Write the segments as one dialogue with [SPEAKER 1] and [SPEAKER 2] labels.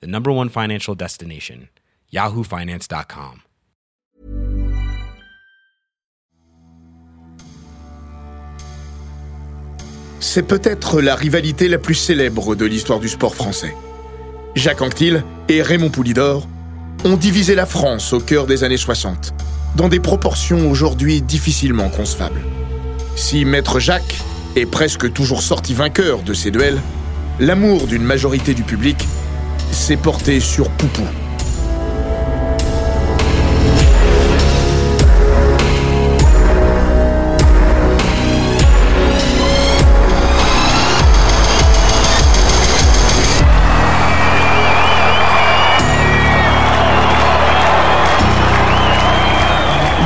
[SPEAKER 1] the number one financial destination, yahoofinance.com.
[SPEAKER 2] C'est peut-être la rivalité la plus célèbre de l'histoire du sport français. Jacques Anquetil et Raymond Poulidor ont divisé la France au cœur des années 60, dans des proportions aujourd'hui difficilement concevables. Si Maître Jacques est presque toujours sorti vainqueur de ces duels, l'amour d'une majorité du public s'est porté sur Poupou.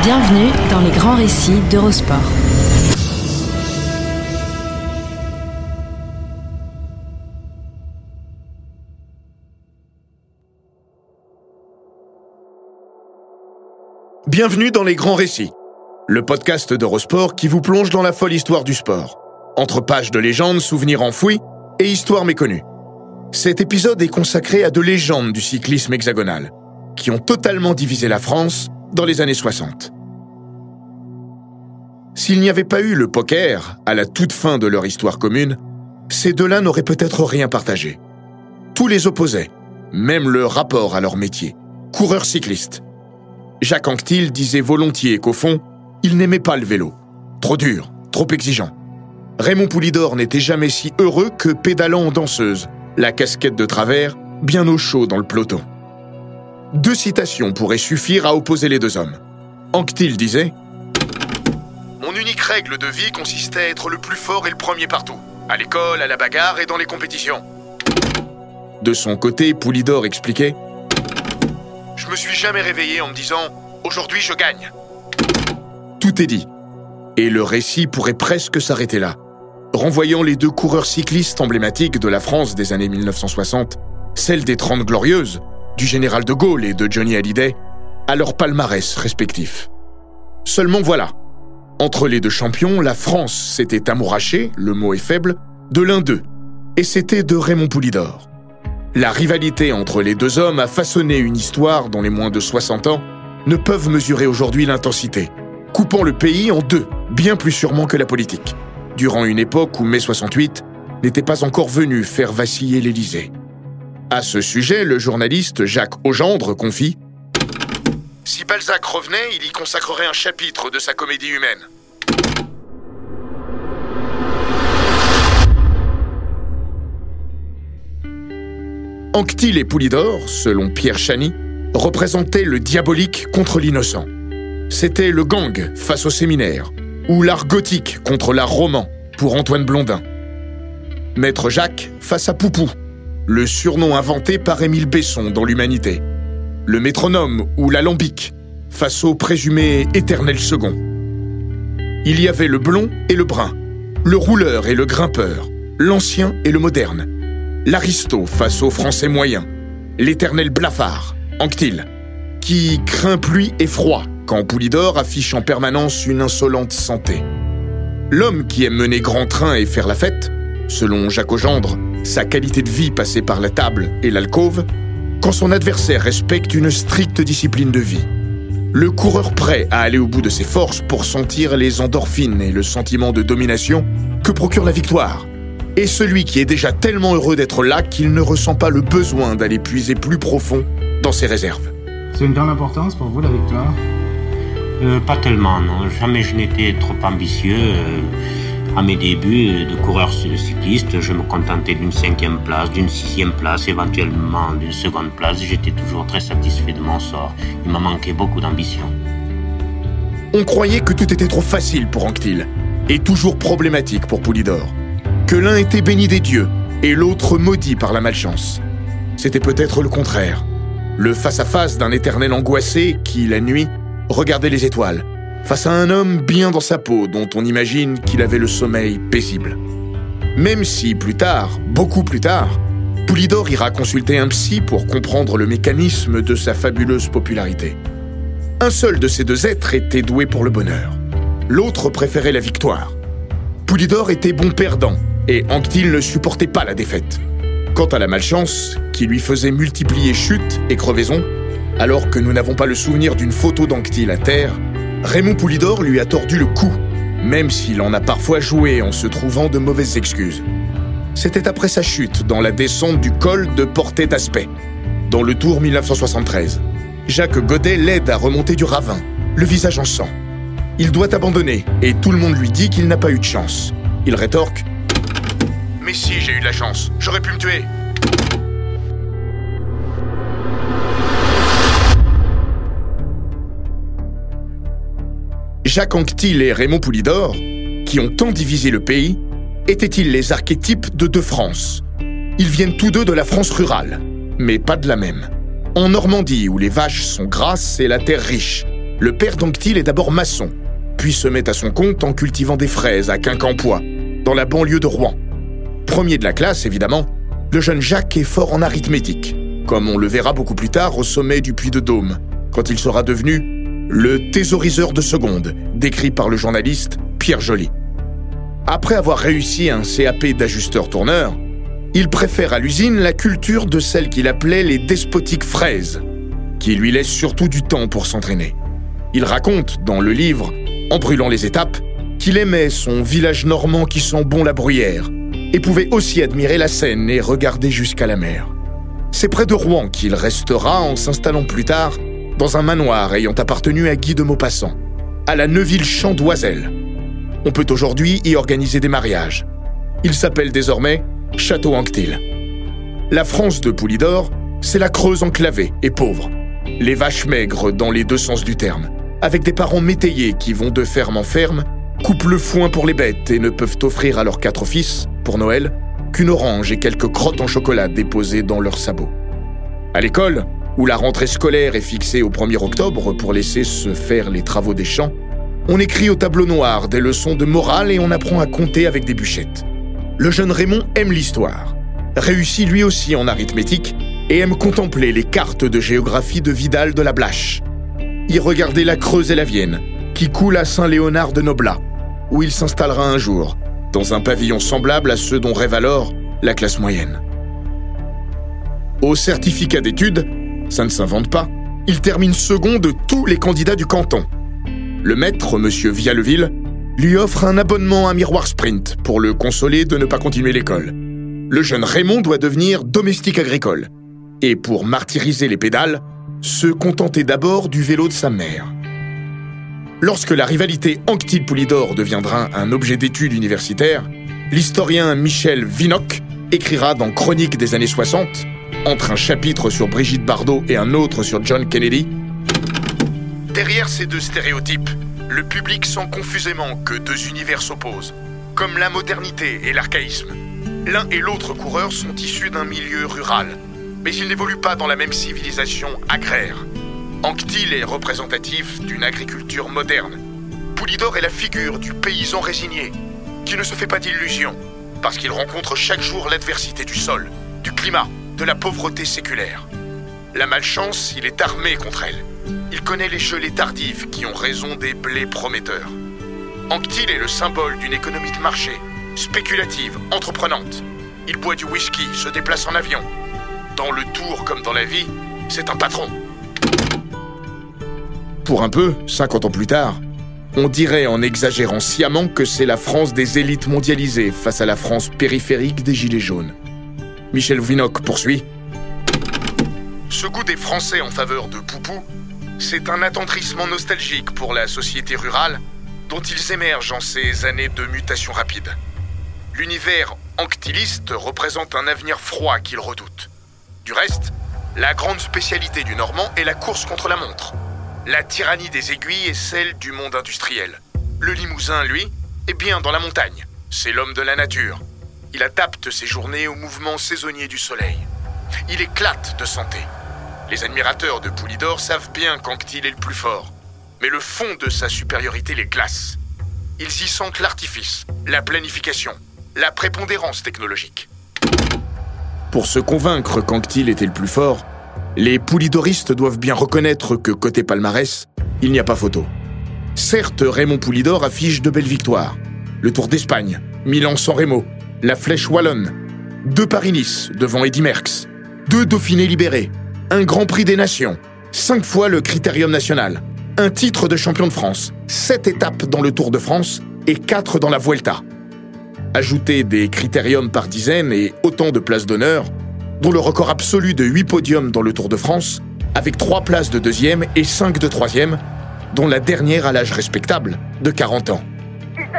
[SPEAKER 3] Bienvenue dans les grands récits d'Eurosport.
[SPEAKER 2] Bienvenue dans les grands récits, le podcast d'Eurosport qui vous plonge dans la folle histoire du sport, entre pages de légendes, souvenirs enfouis et histoires méconnues. Cet épisode est consacré à deux légendes du cyclisme hexagonal, qui ont totalement divisé la France dans les années 60. S'il n'y avait pas eu le poker à la toute fin de leur histoire commune, ces deux-là n'auraient peut-être rien partagé. Tout les opposait, même le rapport à leur métier, coureur cycliste. Jacques Anquetil disait volontiers qu'au fond, il n'aimait pas le vélo. Trop dur, trop exigeant. Raymond Poulidor n'était jamais si heureux que pédalant en danseuse, la casquette de travers, bien au chaud dans le peloton. Deux citations pourraient suffire à opposer les deux hommes. Anquetil disait Mon unique règle de vie consistait à être le plus fort et le premier partout, à l'école, à la bagarre et dans les compétitions. De son côté, Poulidor expliquait Je me suis jamais réveillé en me disant Aujourd'hui je gagne. Tout est dit. Et le récit pourrait presque s'arrêter là, renvoyant les deux coureurs cyclistes emblématiques de la France des années 1960, celle des Trente Glorieuses, du général de Gaulle et de Johnny Hallyday, à leur palmarès respectifs. Seulement voilà, entre les deux champions, la France s'était amourachée, le mot est faible, de l'un d'eux, et c'était de Raymond Poulidor. La rivalité entre les deux hommes a façonné une histoire dont les moins de 60 ans ne peuvent mesurer aujourd'hui l'intensité, coupant le pays en deux, bien plus sûrement que la politique, durant une époque où mai 68 n'était pas encore venu faire vaciller l'Élysée. À ce sujet, le journaliste Jacques Augendre confie Si Balzac revenait, il y consacrerait un chapitre de sa comédie humaine. Anquetil et Poulidor, selon Pierre Chany, représentaient le diabolique contre l'innocent. C'était le gang face au séminaire, ou l'art gothique contre l'art roman pour Antoine Blondin. Maître Jacques face à Poupou, le surnom inventé par Émile Besson dans l'Humanité. Le métronome ou l'alambic face au présumé éternel second. Il y avait le blond et le brun, le rouleur et le grimpeur, l'ancien et le moderne, l'aristo face au français moyen, l'éternel blafard, Anquetil, qui craint pluie et froid quand Poulidor affiche en permanence une insolente santé. L'homme qui aime mener grand train et faire la fête, selon Jacques Augendre, sa qualité de vie passée par la table et l'alcôve, quand son adversaire respecte une stricte discipline de vie. Le coureur prêt à aller au bout de ses forces pour sentir les endorphines et le sentiment de domination que procure la victoire. Et celui qui est déjà tellement heureux d'être là qu'il ne ressent pas le besoin d'aller puiser plus profond dans ses réserves.
[SPEAKER 4] C'est une grande importance pour vous la victoire?
[SPEAKER 5] Euh, Pas tellement, non. Jamais je n'étais trop ambitieux. euh, à mes débuts de coureur cycliste, je me contentais d'une cinquième place, d'une sixième place, éventuellement d'une seconde place. J'étais toujours très satisfait de mon sort. Il m'a manqué beaucoup d'ambition.
[SPEAKER 2] On croyait que tout était trop facile pour Anquetil, et toujours problématique pour Poulidor. Que l'un était béni des dieux, et l'autre maudit par la malchance. C'était peut-être le contraire. le face-à-face d'un éternel angoissé qui, la nuit, regardait les étoiles, face à un homme bien dans sa peau dont on imagine qu'il avait le sommeil paisible. Même si plus tard, beaucoup plus tard, Poulidor ira consulter un psy pour comprendre le mécanisme de sa fabuleuse popularité. Un seul de ces deux êtres était doué pour le bonheur. L'autre préférait la victoire. Poulidor était bon perdant et Anctil ne supportait pas la défaite. Quant à la malchance, qui lui faisait multiplier chutes et crevaisons, alors que nous n'avons pas le souvenir d'une photo d'Anctil à terre, Raymond Poulidor lui a tordu le cou, même s'il en a parfois joué en se trouvant de mauvaises excuses. C'était après sa chute dans la descente du col de Portée d'Aspect, dans le Tour 1973. Jacques Godet l'aide à remonter du ravin, le visage en sang. Il doit abandonner et tout le monde lui dit qu'il n'a pas eu de chance. Il rétorque Mais si, j'ai eu de la chance, j'aurais pu me tuer. Jacques Anquetil et Raymond Poulidor, qui ont tant divisé le pays, étaient-ils les archétypes de deux France? Ils viennent tous deux de la France rurale, mais pas de la même. En Normandie, où les vaches sont grasses et la terre riche, le père d'Anquetil est d'abord maçon, puis se met à son compte en cultivant des fraises à Quincampoix, dans la banlieue de Rouen. Premier de la classe, évidemment, le jeune Jacques est fort en arithmétique, comme on le verra beaucoup plus tard au sommet du Puy de Dôme, quand il sera devenu le thésauriseur de seconde, décrit par le journaliste Pierre Joly. Après avoir réussi un CAP d'ajusteur-tourneur, il préfère à l'usine la culture de celle qu'il appelait les despotiques fraises, qui lui laissent surtout du temps pour s'entraîner. Il raconte, dans le livre En brûlant les étapes, qu'il aimait son village normand qui sent bon la bruyère, et pouvait aussi admirer la Seine et regarder jusqu'à la mer. C'est près de Rouen qu'il restera en s'installant plus tard dans un manoir ayant appartenu à Guy de Maupassant, à la Neuville-Champ d'Oiselle. On peut aujourd'hui y organiser des mariages. Il s'appelle désormais Château Anctil. La France de Poulidor, c'est la Creuse enclavée et pauvre. Les vaches maigres dans les deux sens du terme, avec des parents métayers qui vont de ferme en ferme, coupent le foin pour les bêtes et ne peuvent offrir à leurs quatre fils, pour Noël, qu'une orange et quelques crottes en chocolat déposées dans leurs sabots. À l'école, où la rentrée scolaire est fixée au 1er octobre pour laisser se faire les travaux des champs, on écrit au tableau noir des leçons de morale et on apprend à compter avec des bûchettes. Le jeune Raymond aime l'histoire, réussit lui aussi en arithmétique et aime contempler les cartes de géographie de Vidal de la Blache. Y regarder la Creuse et la Vienne, qui coule à Saint-Léonard de Noblat, où il s'installera un jour, dans un pavillon semblable à ceux dont rêve alors la classe moyenne. Au certificat d'études, ça ne s'invente pas. Il termine second de tous les candidats du canton. Le maître, monsieur Vialleville, lui offre un abonnement à Miroir Sprint pour le consoler de ne pas continuer l'école. Le jeune Raymond doit devenir domestique agricole. Et pour martyriser les pédales, se contenter d'abord du vélo de sa mère. Lorsque la rivalité Anctil-Poulidor deviendra un objet d'étude universitaire, l'historien Michel Vinoc écrira dans Chronique des années 60 entre un chapitre sur Brigitte Bardot et un autre sur John Kennedy Derrière ces deux stéréotypes, le public sent confusément que deux univers s'opposent, comme la modernité et l'archaïsme. L'un et l'autre coureur sont issus d'un milieu rural, mais ils n'évoluent pas dans la même civilisation agraire. Anctil est représentatif d'une agriculture moderne. Poulidor est la figure du paysan résigné, qui ne se fait pas d'illusions, parce qu'il rencontre chaque jour l'adversité du sol, du climat, de la pauvreté séculaire. La malchance, il est armé contre elle. Il connaît les gelées tardives qui ont raison des blés prometteurs. Anctil est le symbole d'une économie de marché, spéculative, entreprenante. Il boit du whisky, se déplace en avion. Dans le tour comme dans la vie, c'est un patron. Pour un peu, 50 ans plus tard, on dirait en exagérant sciemment que c'est la France des élites mondialisées face à la France périphérique des Gilets jaunes. Michel Vinoc poursuit. Ce goût des Français en faveur de Poupou, c'est un attendrissement nostalgique pour la société rurale dont ils émergent en ces années de mutation rapide. L'univers anctiliste représente un avenir froid qu'ils redoutent. Du reste, la grande spécialité du Normand est la course contre la montre. La tyrannie des aiguilles est celle du monde industriel. Le Limousin, lui, est bien dans la montagne. C'est l'homme de la nature. Il adapte ses journées au mouvement saisonnier du soleil. Il éclate de santé. Les admirateurs de Poulidor savent bien qu'Anctil est le plus fort. Mais le fond de sa supériorité les glace. Ils y sentent l'artifice, la planification, la prépondérance technologique. Pour se convaincre qu'Anctil était le plus fort, les poulidoristes doivent bien reconnaître que côté palmarès, il n'y a pas photo. Certes, Raymond Poulidor affiche de belles victoires. Le Tour d'Espagne, Milan-San Remo, la Flèche Wallonne, deux Paris-Nice devant Eddy Merckx, deux Dauphinés libérés, un Grand Prix des Nations, cinq fois le Critérium national, un titre de champion de France, sept étapes dans le Tour de France et quatre dans la Vuelta. Ajoutez des critériums par dizaine et autant de places d'honneur, dont le record absolu de 8 podiums dans le Tour de France, avec 3 places de deuxième et 5 de troisième, dont la dernière à l'âge respectable de 40 ans.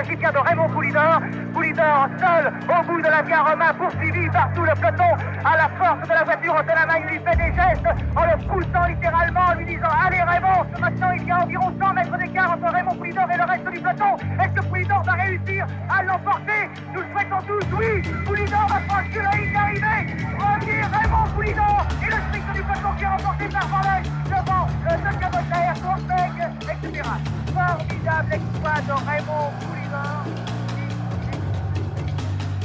[SPEAKER 6] S'agit bien de Raymond Poulidor. Poulidor seul au bout de la via Romain, poursuivi par tout le peloton. À la force de la voiture, de la main, il lui fait des gestes en le poussant littéralement, en lui disant Allez Raymond, maintenant il y a environ 100 mètres d'écart entre Raymond Poulidor et le reste du peloton. Est-ce que Poulidor va réussir à l'emporter? Nous le souhaitons tous, oui Poulidor va franchir la ligne d'arrivée. Premier Raymond Poulidor et le sprint du peloton qui est remporté par Van devant le moteur, Courtec, etc. Formidable exploit de Raymond.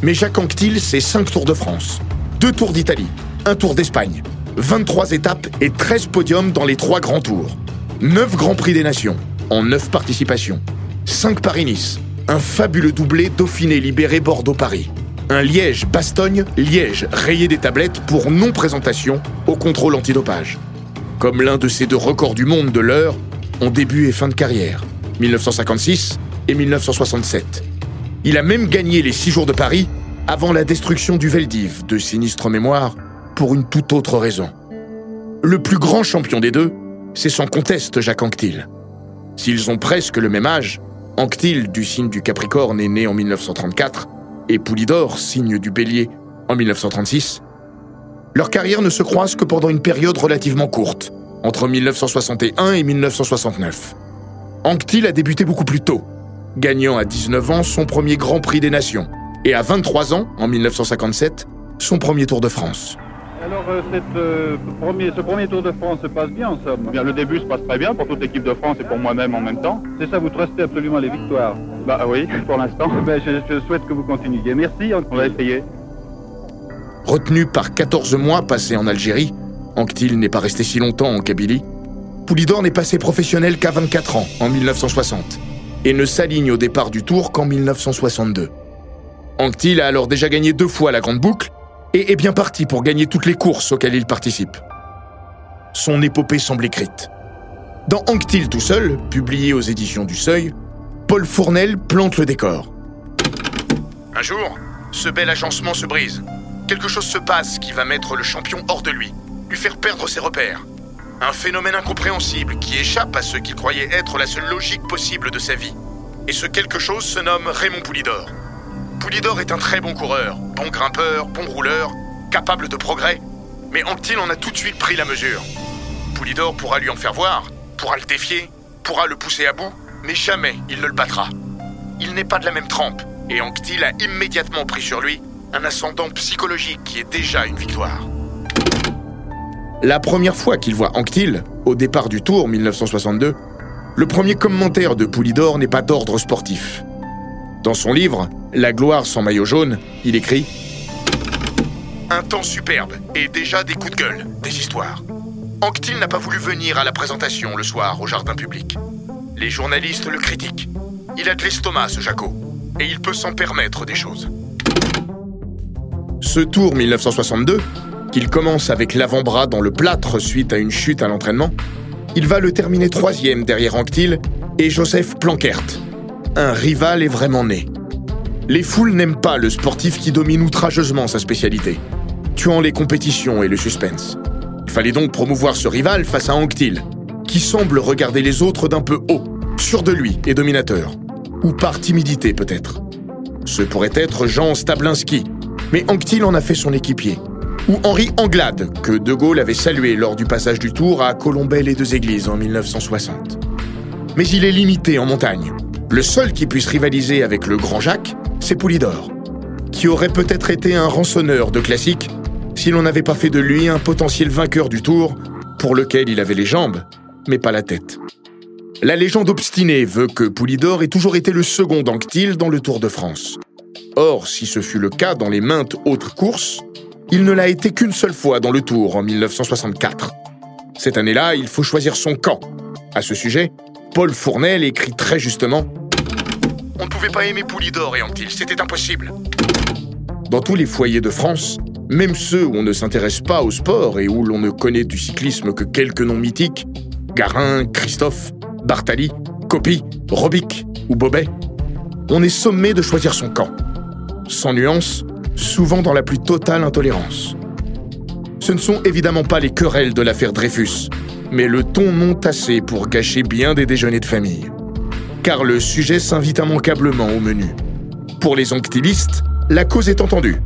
[SPEAKER 2] Mais Jacques Anquetil, c'est 5 Tours de France, 2 Tours d'Italie, un Tour d'Espagne, 23 étapes et 13 podiums dans les 3 grands tours, 9 Grands Prix des Nations, en 9 participations, 5 Paris-Nice, un fabuleux doublé Dauphiné libéré Bordeaux-Paris, un Liège-Bastogne, Liège rayé des tablettes pour non-présentation au contrôle antidopage. Comme l'un de ces deux records du monde de l'heure en début et fin de carrière, 1956 et 1967. Il a même gagné les six jours de Paris avant la destruction du Veldiv, de sinistre mémoire, pour une toute autre raison. Le plus grand champion des deux, c'est sans conteste Jacques Anquetil. S'ils ont presque le même âge, Anquetil, du signe du Capricorne, est né en 1934, et Poulidor, signe du Bélier, en 1936, leur carrière ne se croise que pendant une période relativement courte, entre 1961 et 1969. Anquetil a débuté beaucoup plus tôt, gagnant à 19 ans son premier Grand Prix des Nations, et à 23 ans, en 1957, son premier Tour de France.
[SPEAKER 7] Alors, euh, cette, euh, premier, ce premier Tour de France se passe bien en somme. Bien, le début se passe très bien pour toute l'équipe de France et pour moi-même en même temps. C'est ça, vous trustez absolument les victoires Bah oui, pour l'instant. Ben, je, je souhaite que vous continuiez. Merci, on va essayer.
[SPEAKER 2] Retenu par 14 mois passés en Algérie, Anctil n'est pas resté si longtemps en Kabylie, Poulidor n'est passé professionnel qu'à 24 ans, en 1960, et ne s'aligne au départ du Tour qu'en 1962. Anctil a alors déjà gagné deux fois la Grande Boucle et est bien parti pour gagner toutes les courses auxquelles il participe. Son épopée semble écrite. Dans Anctil tout seul, publié aux éditions du Seuil, Paul Fournel plante le décor. Un jour, ce bel agencement se brise. Quelque chose se passe qui va mettre le champion hors de lui, lui faire perdre ses repères. Un phénomène incompréhensible qui échappe à ce qu'il croyait être la seule logique possible de sa vie. Et ce quelque chose se nomme Raymond Poulidor. Poulidor est un très bon coureur, bon grimpeur, bon rouleur, capable de progrès. Mais Anctil en a tout de suite pris la mesure. Poulidor pourra lui en faire voir, pourra le défier, pourra le pousser à bout, mais jamais il ne le battra. Il n'est pas de la même trempe, et Anctil a immédiatement pris sur lui un ascendant psychologique qui est déjà une victoire. La première fois qu'il voit Anctil, au départ du Tour 1962, le premier commentaire de Poulidor n'est pas d'ordre sportif. Dans son livre, La gloire sans maillot jaune, il écrit Un temps superbe et déjà des coups de gueule, des histoires. Anctil n'a pas voulu venir à la présentation le soir au jardin public. Les journalistes le critiquent. Il a de l'estomac, ce Jaco, et il peut s'en permettre des choses. Ce tour 1962, qu'il commence avec l'avant-bras dans le plâtre suite à une chute à l'entraînement, il va le terminer troisième derrière Anctil et Joseph Plankert. Un rival est vraiment né. Les foules n'aiment pas le sportif qui domine outrageusement sa spécialité, tuant les compétitions et le suspense. Il fallait donc promouvoir ce rival face à Anctil, qui semble regarder les autres d'un peu haut, sûr de lui et dominateur. Ou par timidité peut-être. Ce pourrait être Jean Stablinski, mais Anctil en a fait son équipier ou Henri Anglade, que De Gaulle avait salué lors du passage du Tour à Colombey les deux églises en 1960. Mais il est limité en montagne. Le seul qui puisse rivaliser avec le Grand Jacques, c'est Poulidor, qui aurait peut-être été un rançonneur de classique si l'on n'avait pas fait de lui un potentiel vainqueur du Tour pour lequel il avait les jambes, mais pas la tête. La légende obstinée veut que Poulidor ait toujours été le second d'Anctil dans le Tour de France. Or, si ce fut le cas dans les maintes autres courses, il ne l'a été qu'une seule fois dans le Tour en 1964. Cette année-là, il faut choisir son camp. À ce sujet, Paul Fournel écrit très justement On ne pouvait pas aimer Poulidor et Anctil, c'était impossible. Dans tous les foyers de France, même ceux où on ne s'intéresse pas au sport et où l'on ne connaît du cyclisme que quelques noms mythiques, Garin, Christophe, Bartali, Copy, Robic ou Bobet, on est sommé de choisir son camp. Sans nuance, souvent dans la plus totale intolérance. Ce ne sont évidemment pas les querelles de l'affaire Dreyfus, mais le ton non tassé pour gâcher bien des déjeuners de famille. Car le sujet s'invite immanquablement au menu. Pour les onctilistes, la cause est entendue.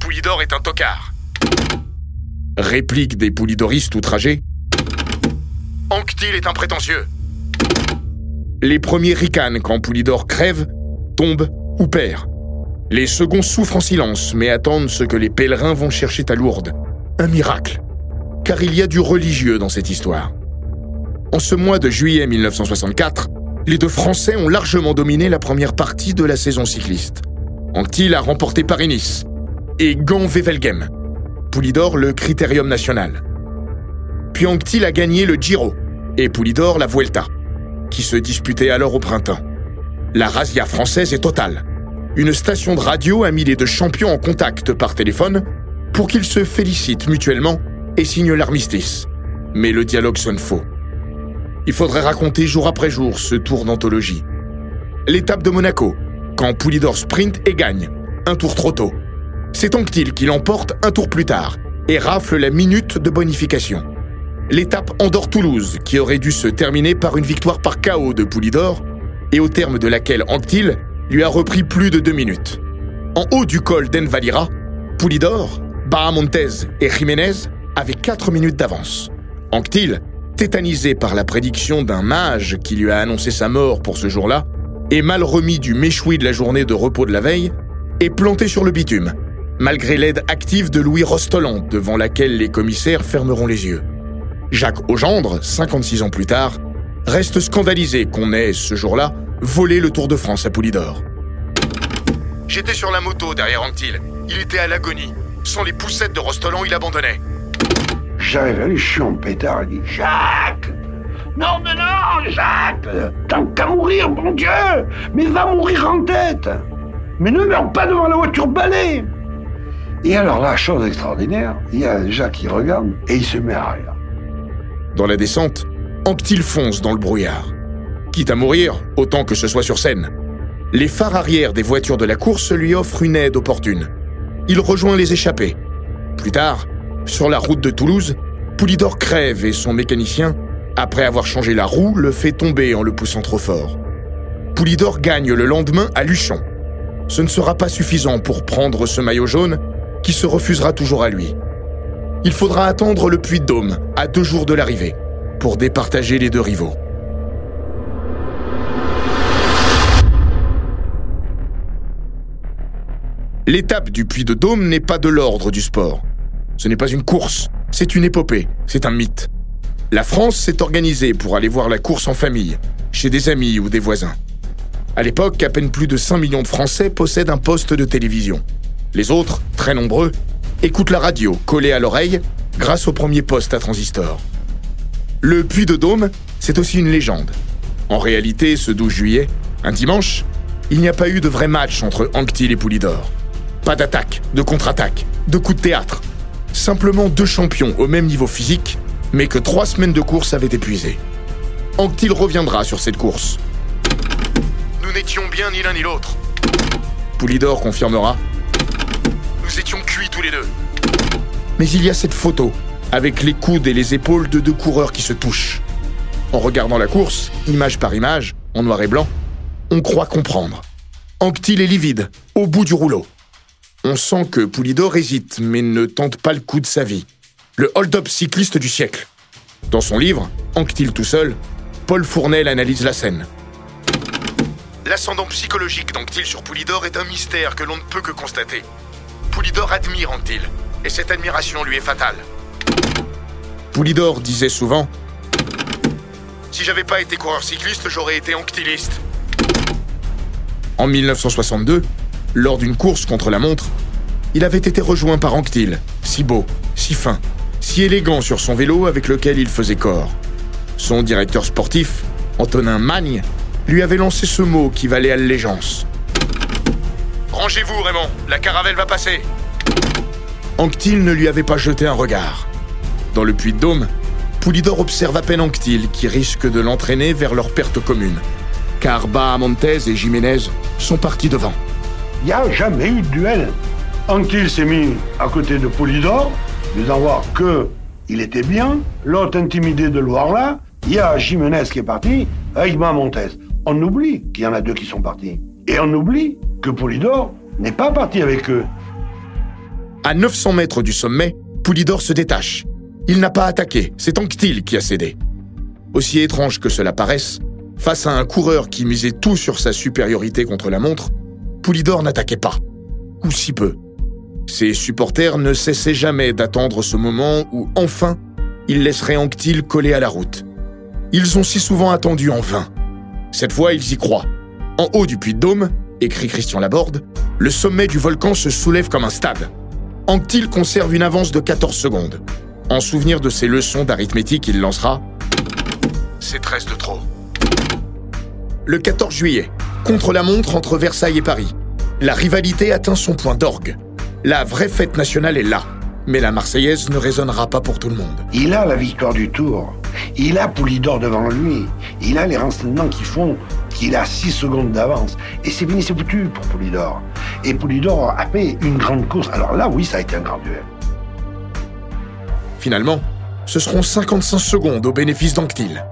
[SPEAKER 2] Poulidor est un tocard. Réplique des poulidoristes outragés. Anctil est un prétentieux. Les premiers ricanent quand Poulidor crève, tombe ou perd. Les seconds souffrent en silence, mais attendent ce que les pèlerins vont chercher à Lourdes. Un miracle. Car il y a du religieux dans cette histoire. En ce mois de juillet 1964, les deux Français ont largement dominé la première partie de la saison cycliste. Anctil a remporté Paris-Nice et Gand-Wevelgem. Poulidor le Critérium national. Puis Anctil a gagné le Giro et Poulidor la Vuelta, qui se disputait alors au printemps. La razzia française est totale une station de radio a mis les deux champions en contact par téléphone pour qu'ils se félicitent mutuellement et signent l'armistice. Mais le dialogue sonne faux. Il faudrait raconter jour après jour ce tour d'anthologie. L'étape de Monaco, quand Poulidor sprint et gagne, un tour trop tôt. C'est Anctil qui l'emporte un tour plus tard et rafle la minute de bonification. L'étape Andorre-Toulouse, qui aurait dû se terminer par une victoire par KO de Poulidor, et au terme de laquelle Anctil lui a repris plus de deux minutes. En haut du col d'Envalira, Poulidor, Bahamontez et Jiménez avaient quatre minutes d'avance. Anctil, tétanisé par la prédiction d'un mage qui lui a annoncé sa mort pour ce jour-là, et mal remis du méchoui de la journée de repos de la veille, est planté sur le bitume, malgré l'aide active de Louis Rostoland, devant laquelle les commissaires fermeront les yeux. Jacques Augendre, 56 ans plus tard, reste scandalisé qu'on ait, ce jour-là, voler le Tour de France à Poulidor. J'étais sur la moto derrière Anctil. Il était à l'agonie. Sans les poussettes de Rostolan, il abandonnait.
[SPEAKER 8] J'arrive à lui, je suis en pétard. Il dit Jacques Non, non, non, Jacques Tant qu'à mourir, bon Dieu Mais va mourir en tête Mais ne meurs pas devant la voiture balai Et alors, la chose extraordinaire, il y a Jacques qui regarde et il se met à rire.
[SPEAKER 2] Dans la descente, Anctil fonce dans le brouillard. Quitte à mourir, autant que ce soit sur scène. Les phares arrière des voitures de la course lui offrent une aide opportune. Il rejoint les échappés. Plus tard, sur la route de Toulouse, Poulidor crève et son mécanicien, après avoir changé la roue, le fait tomber en le poussant trop fort. Poulidor gagne le lendemain à Luchon. Ce ne sera pas suffisant pour prendre ce maillot jaune qui se refusera toujours à lui. Il faudra attendre le Puy de Dôme, à deux jours de l'arrivée, pour départager les deux rivaux. L'étape du Puy de Dôme n'est pas de l'ordre du sport. Ce n'est pas une course, c'est une épopée, c'est un mythe. La France s'est organisée pour aller voir la course en famille, chez des amis ou des voisins. À l'époque, à peine plus de 5 millions de Français possèdent un poste de télévision. Les autres, très nombreux, écoutent la radio collée à l'oreille grâce au premier poste à transistor. Le Puy de Dôme, c'est aussi une légende. En réalité, ce 12 juillet, un dimanche, il n'y a pas eu de vrai match entre Anctil et Poulidor. Pas d'attaque, de contre-attaque, de coup de théâtre. Simplement deux champions au même niveau physique, mais que trois semaines de course avaient épuisé. Anctil reviendra sur cette course. Nous n'étions bien ni l'un ni l'autre. Poulidor confirmera. Nous étions cuits tous les deux. Mais il y a cette photo, avec les coudes et les épaules de deux coureurs qui se touchent. En regardant la course, image par image, en noir et blanc, on croit comprendre. Anctil est livide, au bout du rouleau. On sent que Poulidor hésite, mais ne tente pas le coup de sa vie. Le hold-up cycliste du siècle. Dans son livre, Anctil tout seul, Paul Fournel analyse la scène. L'ascendant psychologique d'Anctil sur Poulidor est un mystère que l'on ne peut que constater. Poulidor admire Anctil, et cette admiration lui est fatale. Poulidor disait souvent Si j'avais pas été coureur cycliste, j'aurais été anctyliste. En 1962, lors d'une course contre la montre, il avait été rejoint par Anctil, si beau, si fin, si élégant sur son vélo avec lequel il faisait corps. Son directeur sportif, Antonin Magne, lui avait lancé ce mot qui valait allégeance. Rangez-vous, Raymond, la caravelle va passer. Anctil ne lui avait pas jeté un regard. Dans le puits de Dôme, Poulidor observe à peine Anctil qui risque de l'entraîner vers leur perte commune. Car Bahamontes et Jiménez sont partis devant.
[SPEAKER 8] Il n'y a jamais eu de duel. Anctil s'est mis à côté de Polydor, disant voir que il était bien. L'autre intimidé de le voir là. Il y a Jiménez qui est parti avec Bahamontes. On oublie qu'il y en a deux qui sont partis. Et on oublie que Polydor n'est pas parti avec eux.
[SPEAKER 2] À 900 mètres du sommet, Poulidor se détache. Il n'a pas attaqué, c'est Anctil qui a cédé. Aussi étrange que cela paraisse, face à un coureur qui misait tout sur sa supériorité contre la montre, Poulidor n'attaquait pas. Ou si peu. Ses supporters ne cessaient jamais d'attendre ce moment où, enfin, il laisserait Anctil coller à la route. Ils ont si souvent attendu en vain. Cette fois, ils y croient. En haut du puits de Dôme, écrit Christian Laborde, le sommet du volcan se soulève comme un stade. Anctil conserve une avance de 14 secondes. En souvenir de ses leçons d'arithmétique, il lancera C'est 13 de trop. Le 14 juillet, contre la montre entre Versailles et Paris, la rivalité atteint son point d'orgue. La vraie fête nationale est là, mais la Marseillaise ne résonnera pas pour tout le monde.
[SPEAKER 8] Il a la victoire du Tour. Il a Poulidor devant lui. Il a les renseignements qui font qu'il a 6 secondes d'avance. Et c'est fini, c'est foutu pour Poulidor. Et Poulidor a fait une grande course. Alors là, oui, ça a été un grand duel.
[SPEAKER 2] Finalement, ce seront 55 secondes au bénéfice d'Anctil.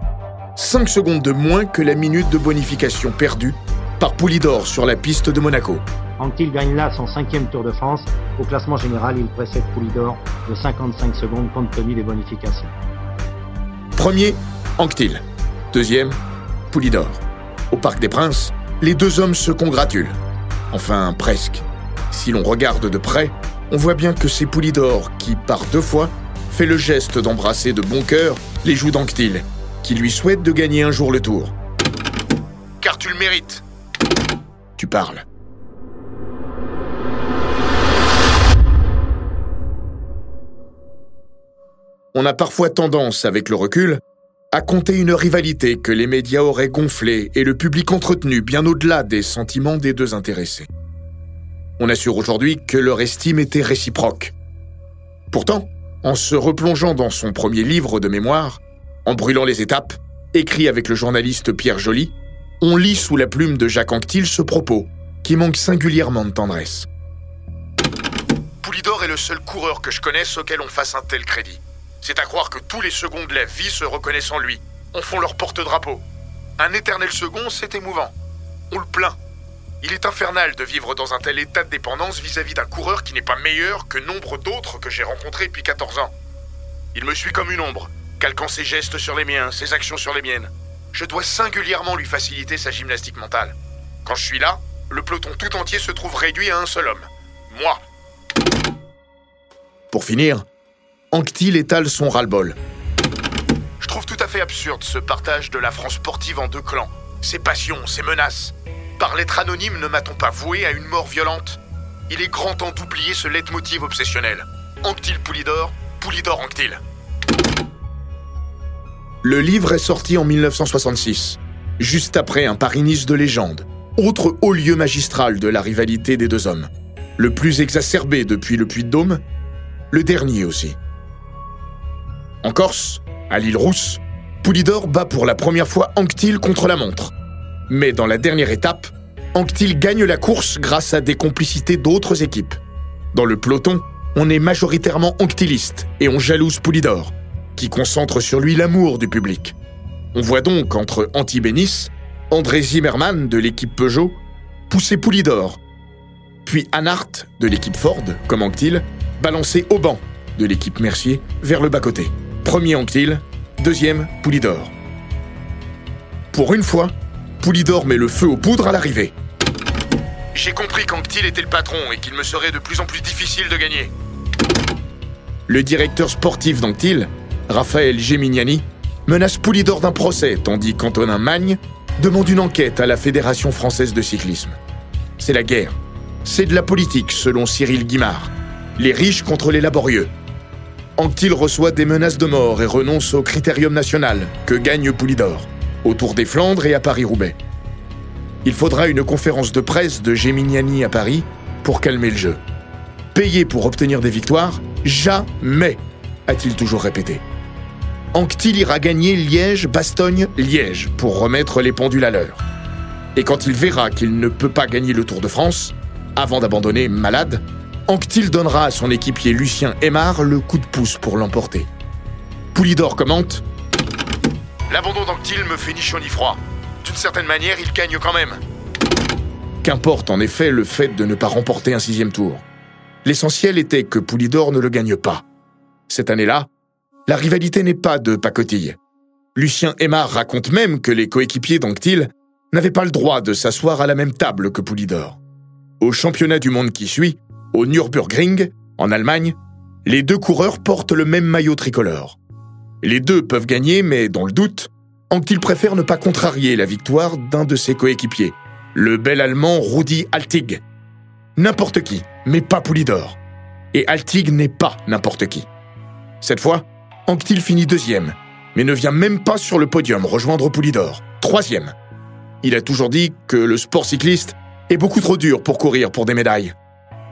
[SPEAKER 2] 5 secondes de moins que la minute de bonification perdue par Poulidor sur la piste de Monaco.
[SPEAKER 9] Anctil gagne là son cinquième Tour de France. Au classement général, il précède Poulidor de 55 secondes compte tenu des bonifications.
[SPEAKER 2] Premier, Anctil. Deuxième, Poulidor. Au Parc des Princes, les deux hommes se congratulent. Enfin, presque. Si l'on regarde de près, on voit bien que c'est Poulidor qui, par deux fois, fait le geste d'embrasser de bon cœur les joues d'Anctil, qui lui souhaite de gagner un jour le tour. Car tu le mérites. Tu parles. On a parfois tendance, avec le recul, à compter une rivalité que les médias auraient gonflée et le public entretenu bien au-delà des sentiments des deux intéressés. On assure aujourd'hui que leur estime était réciproque. Pourtant, en se replongeant dans son premier livre de mémoire, en brûlant les étapes, écrit avec le journaliste Pierre Joly, on lit sous la plume de Jacques Anquetil ce propos, qui manque singulièrement de tendresse. Poulidor est le seul coureur que je connaisse auquel on fasse un tel crédit. C'est à croire que tous les seconds de la vie se reconnaissent en lui, en font leur porte-drapeau. Un éternel second, c'est émouvant. On le plaint. Il est infernal de vivre dans un tel état de dépendance vis-à-vis d'un coureur qui n'est pas meilleur que nombre d'autres que j'ai rencontrés depuis 14 ans. Il me suit comme une ombre, calquant ses gestes sur les miens, ses actions sur les miennes. Je dois singulièrement lui faciliter sa gymnastique mentale. Quand je suis là, le peloton tout entier se trouve réduit à un seul homme. Moi. Pour finir, Anctil étale son ras-le-bol. Je trouve tout à fait absurde ce partage de la France sportive en deux clans. Ses passions, ses menaces. Par lettre anonyme, ne m'a-t-on pas voué à une mort violente Il est grand temps d'oublier ce leitmotiv obsessionnel. Anctil Poulidor, Poulidor Anctil. Le livre est sorti en 1966, juste après un Paris-Nice de légende, autre haut lieu magistral de la rivalité des deux hommes. Le plus exacerbé depuis le Puy de Dôme, le dernier aussi. En Corse, à l'île Rousse, Poulidor bat pour la première fois Anctil contre la montre. Mais dans la dernière étape, Anctil gagne la course grâce à des complicités d'autres équipes. Dans le peloton, on est majoritairement anctiliste et on jalouse Poulidor, qui concentre sur lui l'amour du public. On voit donc entre Antibénis, André Zimmermann de l'équipe Peugeot, pousser Poulidor, puis Anhart de l'équipe Ford, comme Anctil, balancer Auban de l'équipe Mercier vers le bas-côté. Premier Anctil, deuxième Poulidor. Pour une fois, Poulidor met le feu aux poudres à l'arrivée. J'ai compris qu'Anctil était le patron et qu'il me serait de plus en plus difficile de gagner. Le directeur sportif d'Anctil, Raphaël Geminiani, menace Poulidor d'un procès, tandis qu'Antonin Magne demande une enquête à la Fédération française de cyclisme. C'est la guerre. C'est de la politique, selon Cyril Guimard. Les riches contre les laborieux. Anctil reçoit des menaces de mort et renonce au critérium national que gagne Poulidor, autour des Flandres et à Paris-Roubaix. Il faudra une conférence de presse de Geminiani à Paris pour calmer le jeu. Payer pour obtenir des victoires Jamais a-t-il toujours répété. Anctil ira gagner Liège, Bastogne, Liège pour remettre les pendules à l'heure. Et quand il verra qu'il ne peut pas gagner le Tour de France, avant d'abandonner malade, Anctil donnera à son équipier Lucien Aymar le coup de pouce pour l'emporter. Poulidor commente L'abandon d'Anctil me fait ni chaud ni froid. D'une certaine manière, il gagne quand même. Qu'importe en effet le fait de ne pas remporter un sixième tour. L'essentiel était que Poulidor ne le gagne pas. Cette année-là, la rivalité n'est pas de pacotille. Lucien Aymar raconte même que les coéquipiers d'Anctil n'avaient pas le droit de s'asseoir à la même table que Poulidor. Au championnat du monde qui suit, au Nürburgring, en Allemagne, les deux coureurs portent le même maillot tricolore. Les deux peuvent gagner, mais dans le doute, Anctil préfère ne pas contrarier la victoire d'un de ses coéquipiers, le bel allemand Rudi Altig. N'importe qui, mais pas Poulidor. Et Altig n'est pas n'importe qui. Cette fois, Anctil finit deuxième, mais ne vient même pas sur le podium rejoindre Poulidor, troisième. Il a toujours dit que le sport cycliste est beaucoup trop dur pour courir pour des médailles.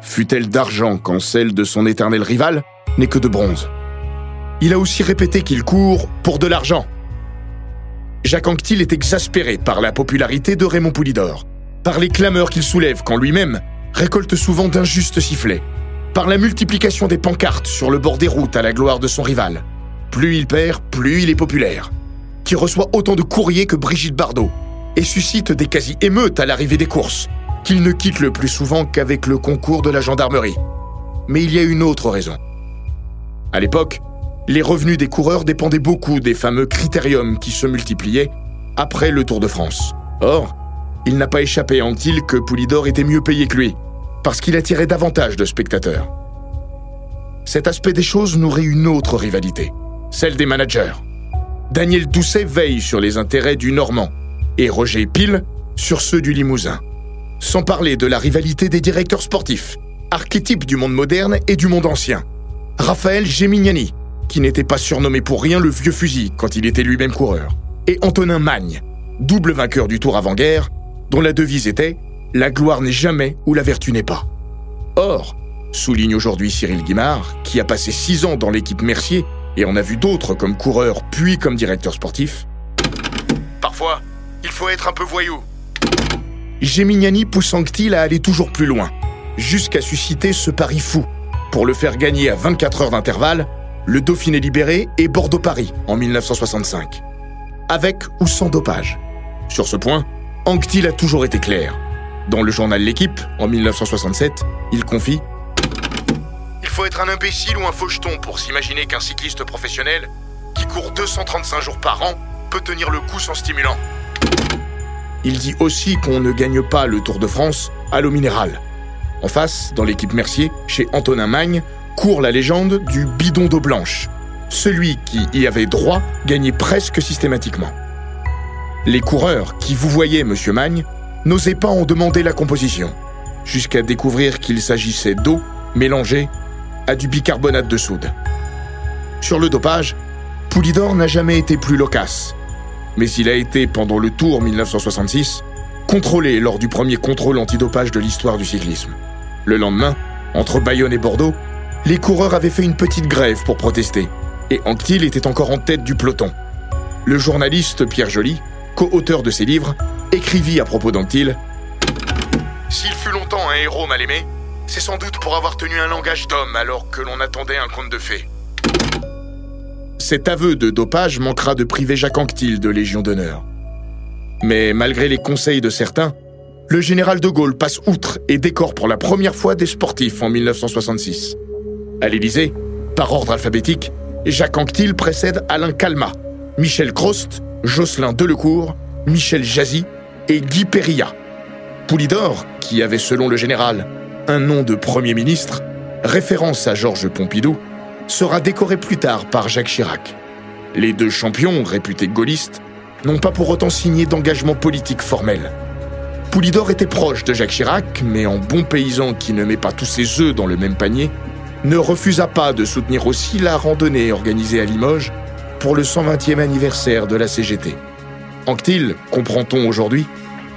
[SPEAKER 2] Fut-elle d'argent quand celle de son éternel rival n'est que de bronze. Il a aussi répété qu'il court pour de l'argent. Jacques Anquetil est exaspéré par la popularité de Raymond Poulidor, par les clameurs qu'il soulève quand lui-même récolte souvent d'injustes sifflets, par la multiplication des pancartes sur le bord des routes à la gloire de son rival. Plus il perd, plus il est populaire. Qui reçoit autant de courriers que Brigitte Bardot et suscite des quasi-émeutes à l'arrivée des courses, qu'il ne quitte le plus souvent qu'avec le concours de la gendarmerie. Mais il y a une autre raison. À l'époque, les revenus des coureurs dépendaient beaucoup des fameux critériums qui se multipliaient après le Tour de France. Or, il n'a pas échappé à Anctil que Poulidor était mieux payé que lui, parce qu'il attirait davantage de spectateurs. Cet aspect des choses nourrit une autre rivalité, celle des managers. Daniel Doucet veille sur les intérêts du Normand et Roger Pile sur ceux du Limousin. Sans parler de la rivalité des directeurs sportifs, archétype du monde moderne et du monde ancien. Raphaël Gemignani, qui n'était pas surnommé pour rien le vieux fusil quand il était lui-même coureur, et Antonin Magne, double vainqueur du Tour avant-guerre, dont la devise était La gloire n'est jamais où la vertu n'est pas. Or, souligne aujourd'hui Cyril Guimard, qui a passé six ans dans l'équipe Mercier et en a vu d'autres comme coureur puis comme directeur sportif. Parfois, il faut être un peu voyou. Gemignani pousse Anctil à aller toujours plus loin, jusqu'à susciter ce pari fou, pour le faire gagner à 24 heures d'intervalle le Dauphiné libéré et Bordeaux-Paris en 1965. Avec ou sans dopage. Sur ce point, Anctil a toujours été clair. Dans le journal L'équipe, en 1967, il confie Il faut être un imbécile ou un faucheton pour s'imaginer qu'un cycliste professionnel, qui court 235 jours par an, peut tenir le coup sans stimulant. Il dit aussi qu'on ne gagne pas le Tour de France à l'eau minérale. En face, dans l'équipe Mercier, chez Antonin Magne, court la légende du bidon d'eau blanche. Celui qui y avait droit gagnait presque systématiquement. Les coureurs qui vous voyez, monsieur Magne, n'osaient pas en demander la composition, jusqu'à découvrir qu'il s'agissait d'eau mélangée à du bicarbonate de soude. Sur le dopage, Poulidor n'a jamais été plus loquace, mais il a été, pendant le Tour 1966, contrôlé lors du premier contrôle antidopage de l'histoire du cyclisme. Le lendemain, entre Bayonne et Bordeaux, les coureurs avaient fait une petite grève pour protester, et Anctil était encore en tête du peloton. Le journaliste Pierre Joly, co-auteur de ses livres, écrivit à propos d'Anctil S'il fut longtemps un héros mal aimé, c'est sans doute pour avoir tenu un langage d'homme alors que l'on attendait un conte de fées. Cet aveu de dopage manquera de priver Jacques Anctil de Légion d'honneur. Mais malgré les conseils de certains, le général de Gaulle passe outre et décore pour la première fois des sportifs en 1966. À l'Élysée, par ordre alphabétique, Jacques Anquetil précède Alain Calmat, Michel Crost, Jocelyn Delecourt, Michel Jazy et Guy Perilla. Poulidor, qui avait selon le général un nom de Premier ministre, référence à Georges Pompidou, sera décoré plus tard par Jacques Chirac. Les deux champions, réputés gaullistes, n'ont pas pour autant signé d'engagement politique formel. Poulidor était proche de Jacques Chirac, mais en bon paysan qui ne met pas tous ses œufs dans le même panier, ne refusa pas de soutenir aussi la randonnée organisée à Limoges pour le 120e anniversaire de la CGT. Anctil, comprend-on aujourd'hui,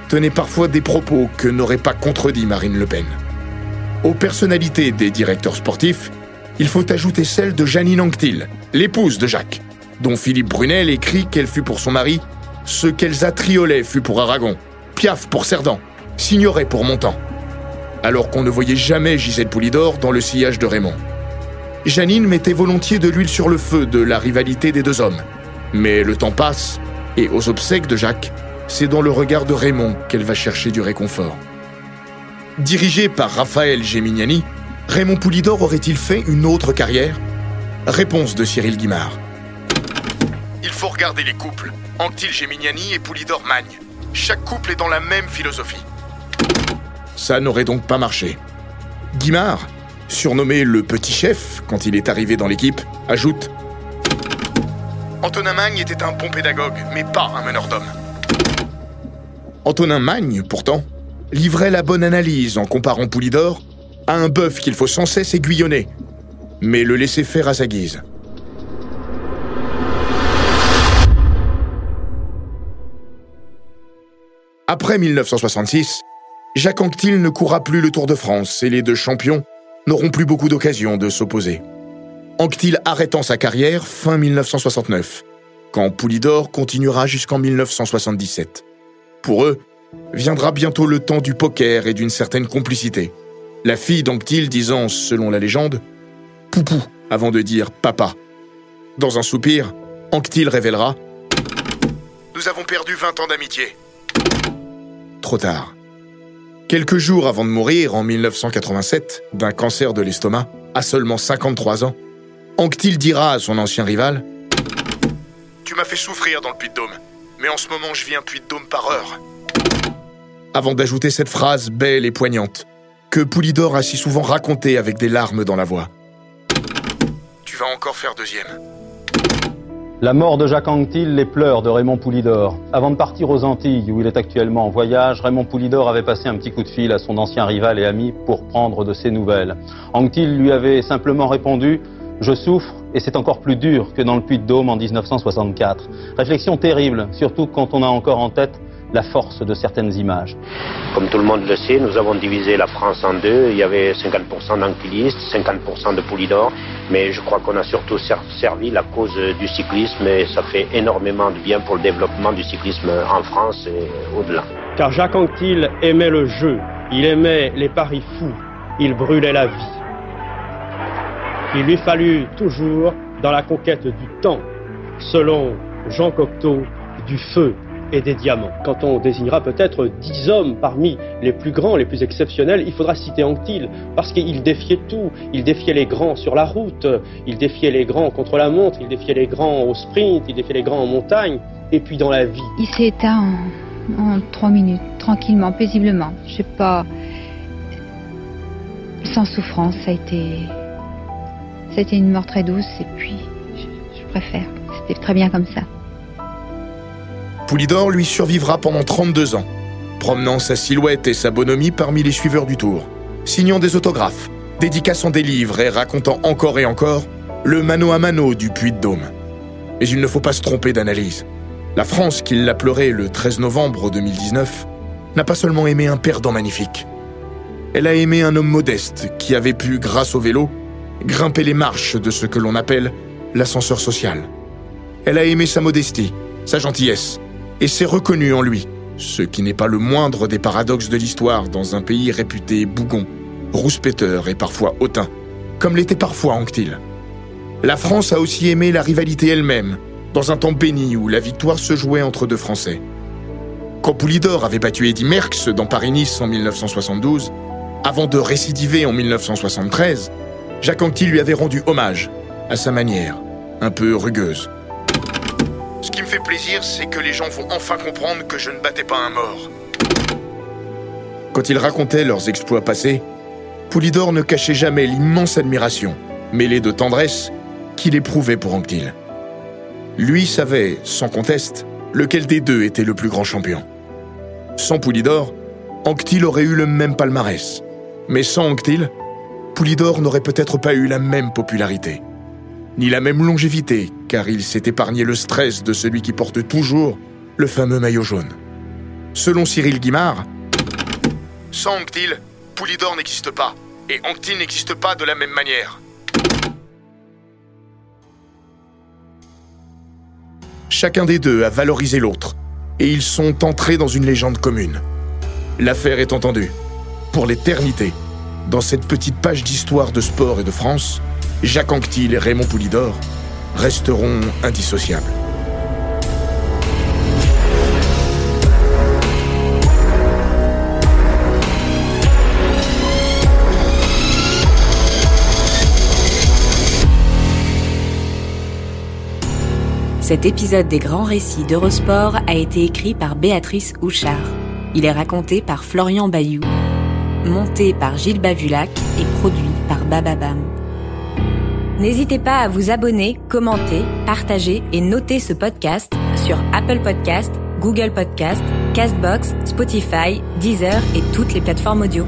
[SPEAKER 2] tenait parfois des propos que n'aurait pas contredit Marine Le Pen. Aux personnalités des directeurs sportifs, il faut ajouter celle de Janine Anctil, l'épouse de Jacques, dont Philippe Brunel écrit qu'elle fut pour son mari ce qu'Elsa Triolet fut pour Aragon, Piaf pour Cerdan, Signoret pour Montand, alors qu'on ne voyait jamais Gisèle Poulidor dans le sillage de Raymond. Janine mettait volontiers de l'huile sur le feu de la rivalité des deux hommes. Mais le temps passe, et aux obsèques de Jacques, c'est dans le regard de Raymond qu'elle va chercher du réconfort. Dirigé par Raphaël Geminiani, Raymond Poulidor aurait-il fait une autre carrière? Réponse de Cyril Guimard. Il faut regarder les couples. Anctil Geminiani et Poulidor Magne. Chaque couple est dans la même philosophie. Ça n'aurait donc pas marché. Guimard, surnommé le petit chef quand il est arrivé dans l'équipe, ajoute Antonin Magne était un bon pédagogue, mais pas un meneur d'hommes. Antonin Magne, pourtant, livrait la bonne analyse en comparant Poulidor à un bœuf qu'il faut sans cesse aiguillonner, mais le laisser faire à sa guise. Après 1966, Jacques Anquetil ne courra plus le Tour de France et les deux champions n'auront plus beaucoup d'occasions de s'opposer. Anquetil arrêtant sa carrière fin 1969, quand Poulidor continuera jusqu'en 1977. Pour eux, viendra bientôt le temps du poker et d'une certaine complicité. La fille d'Anctil disant, selon la légende, Poupou avant de dire papa. Dans un soupir, Anctil révélera Nous avons perdu 20 ans d'amitié. Trop tard. Quelques jours avant de mourir, en 1987, d'un cancer de l'estomac, à seulement 53 ans, Anctil dira à son ancien rival Tu m'as fait souffrir dans le Puy-de-Dôme, mais en ce moment je vis un Puy-de-Dôme par heure. Avant d'ajouter cette phrase belle et poignante, que Poulidor a si souvent racontée avec des larmes dans la voix. Tu vas encore faire deuxième.
[SPEAKER 9] La mort de Jacques Anquetil, les pleurs de Raymond Poulidor. Avant de partir aux Antilles, où il est actuellement en voyage, Raymond Poulidor avait passé un petit coup de fil à son ancien rival et ami pour prendre de ses nouvelles. Anquetil lui avait simplement répondu Je souffre et c'est encore plus dur que dans le Puy-de-Dôme en 1964. Réflexion terrible, surtout quand on a encore en tête la force de certaines images.
[SPEAKER 5] Comme tout le monde le sait, nous avons divisé la France en deux. Il y avait 50% d'anquilistes, 50% de poulidors, mais je crois qu'on a surtout servi la cause du cyclisme et ça fait énormément de bien pour le développement du cyclisme en France et au-delà.
[SPEAKER 10] Car Jacques Anquetil aimait le jeu, il aimait les paris fous, il brûlait la vie. Il lui fallut toujours, dans la conquête du temps, selon Jean Cocteau, du feu et des diamants. Quand on désignera peut-être dix hommes parmi les plus grands, les plus exceptionnels, il faudra citer Anctil, parce qu'il défiait tout. Il défiait les grands sur la route, il défiait les grands contre la montre, il défiait les grands au sprint, il défiait les grands en montagne, et puis dans la vie.
[SPEAKER 11] Il s'est éteint en, trois minutes, tranquillement, paisiblement. Je sais pas. Sans souffrance, ça a été. Été une mort très douce, et puis. je préfère. C'était très bien comme ça.
[SPEAKER 2] Poulidor lui survivra pendant 32 ans, promenant sa silhouette et sa bonhomie parmi les suiveurs du Tour, signant des autographes, dédicaçant des livres et racontant encore et encore le mano à mano du Puy-de-Dôme. Mais il ne faut pas se tromper d'analyse. La France, qui l'a pleuré le 13 novembre 2019, n'a pas seulement aimé un perdant magnifique. Elle a aimé un homme modeste qui avait pu, grâce au vélo, grimper les marches de ce que l'on appelle l'ascenseur social. Elle a aimé sa modestie, sa gentillesse, et s'est reconnu en lui, ce qui n'est pas le moindre des paradoxes de l'histoire dans un pays réputé bougon, rouspéteur et parfois hautain, comme l'était parfois Anctil. La France a aussi aimé la rivalité elle-même, dans un temps béni où la victoire se jouait entre deux Français. Quand Poulidor avait battu Eddy Merckx dans Paris-Nice en 1972, avant de récidiver en 1973, Jacques Anquetil lui avait rendu hommage, à sa manière, un peu rugueuse. Ce qui me fait plaisir, c'est que les gens vont enfin comprendre que je ne battais pas un mort. Quand ils racontaient leurs exploits passés, Poulidor ne cachait jamais l'immense admiration, mêlée de tendresse, qu'il éprouvait pour Anctil. Lui savait, sans conteste, lequel des deux était le plus grand champion. Sans Poulidor, Anctil aurait eu le même palmarès. Mais sans Anctil, Poulidor n'aurait peut-être pas eu la même popularité, ni la même longévité, car il s'est épargné le stress de celui qui porte toujours le fameux maillot jaune. Selon Cyril Guimard, sans Anctil, Poulidor n'existe pas, et Anctil n'existe pas de la même manière. Chacun des deux a valorisé l'autre, et ils sont entrés dans une légende commune. L'affaire est entendue, pour l'éternité, dans cette petite page d'histoire de sport et de France, Jacques Anquetil et Raymond Poulidor resteront indissociables.
[SPEAKER 3] Cet épisode des grands récits d'Eurosport a été écrit par Béatrice Houchard. Il est raconté par Florian Bayou, monté par Gilles Bavulac et produit par Bababam. N'hésitez pas à vous abonner, commenter, partager et noter ce podcast sur Apple Podcast, Google Podcast, Castbox, Spotify, Deezer et toutes les plateformes audio.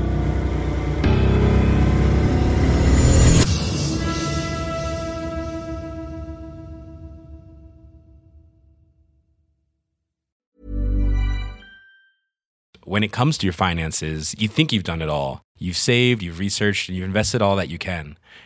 [SPEAKER 1] When it comes to your finances, you think you've done it all. You've saved, you've researched, and you've invested all that you can.